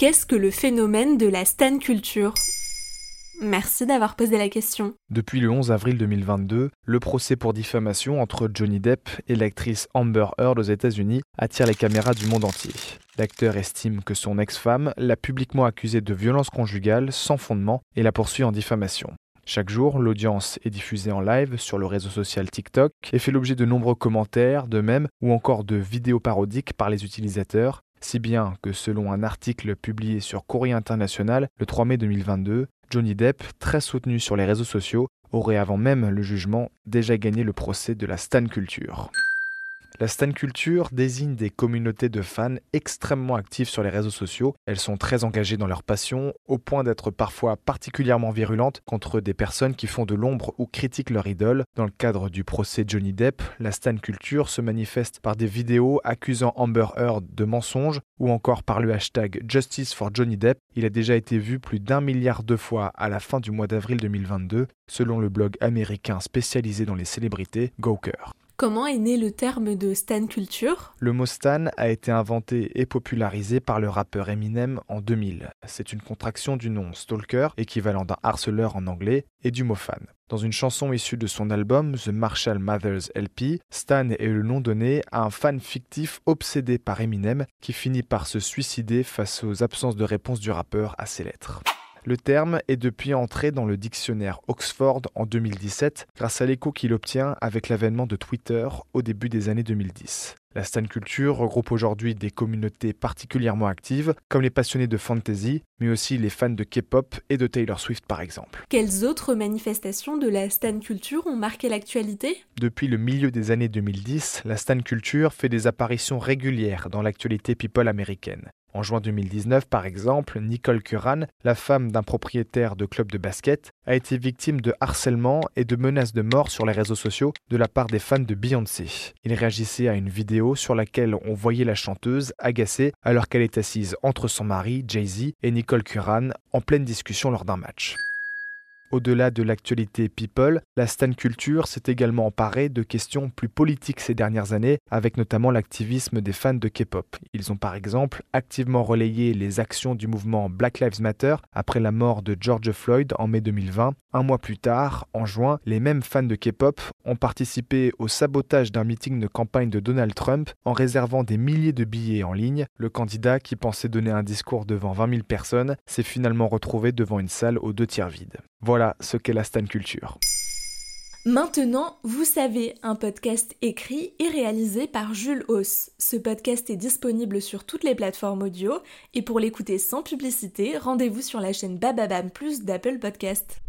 Qu'est-ce que le phénomène de la stan culture? Merci d'avoir posé la question. Depuis le 11 avril 2022, le procès pour diffamation entre Johnny Depp et l'actrice Amber Heard aux États-Unis attire les caméras du monde entier. L'acteur estime que son ex-femme l'a publiquement accusé de violence conjugale sans fondement et la poursuit en diffamation. Chaque jour, l'audience est diffusée en live sur le réseau social TikTok et fait l'objet de nombreux commentaires, de mèmes ou encore de vidéos parodiques par les utilisateurs, si bien que selon un article publié sur Courrier International le 3 mai 2022, Johnny Depp, très soutenu sur les réseaux sociaux, aurait avant même le jugement déjà gagné le procès de la Stan Culture. La stan culture désigne des communautés de fans extrêmement actives sur les réseaux sociaux. Elles sont très engagées dans leur passion, au point d'être parfois particulièrement virulentes contre des personnes qui font de l'ombre ou critiquent leur idole. Dans le cadre du procès Johnny Depp, la stan culture se manifeste par des vidéos accusant Amber Heard de mensonges ou encore par le hashtag Justice for Johnny Depp. Il a déjà été vu plus d'un milliard de fois à la fin du mois d'avril 2022, selon le blog américain spécialisé dans les célébrités Gawker. Comment est né le terme de stan culture? Le mot stan a été inventé et popularisé par le rappeur Eminem en 2000. C'est une contraction du nom stalker, équivalent d'un harceleur en anglais, et du mot fan. Dans une chanson issue de son album The Marshall Mathers LP, Stan est le nom donné à un fan fictif obsédé par Eminem qui finit par se suicider face aux absences de réponse du rappeur à ses lettres. Le terme est depuis entré dans le dictionnaire Oxford en 2017 grâce à l'écho qu'il obtient avec l'avènement de Twitter au début des années 2010. La stan culture regroupe aujourd'hui des communautés particulièrement actives, comme les passionnés de fantasy, mais aussi les fans de K-pop et de Taylor Swift par exemple. Quelles autres manifestations de la stan culture ont marqué l'actualité? Depuis le milieu des années 2010, la stan culture fait des apparitions régulières dans l'actualité people américaine. En juin 2019, par exemple, Nicole Curran, la femme d'un propriétaire de club de basket, a été victime de harcèlement et de menaces de mort sur les réseaux sociaux de la part des fans de Beyoncé. Il réagissait à une vidéo sur laquelle on voyait la chanteuse agacée alors qu'elle est assise entre son mari, Jay-Z, et Nicole Curran en pleine discussion lors d'un match. Au-delà de l'actualité people, la stan culture s'est également emparée de questions plus politiques ces dernières années, avec notamment l'activisme des fans de K-pop. Ils ont par exemple activement relayé les actions du mouvement Black Lives Matter après la mort de George Floyd en mai 2020. Un mois plus tard, en juin, les mêmes fans de K-pop ont participé au sabotage d'un meeting de campagne de Donald Trump en réservant des milliers de billets en ligne. Le candidat, qui pensait donner un discours devant 20 000 personnes, s'est finalement retrouvé devant une salle aux deux tiers vide. Voilà ce qu'est la Stan Culture. Maintenant, vous savez, un podcast écrit et réalisé par Jules Hauss. Ce podcast est disponible sur toutes les plateformes audio et pour l'écouter sans publicité, rendez-vous sur la chaîne Bababam Plus d'Apple Podcast.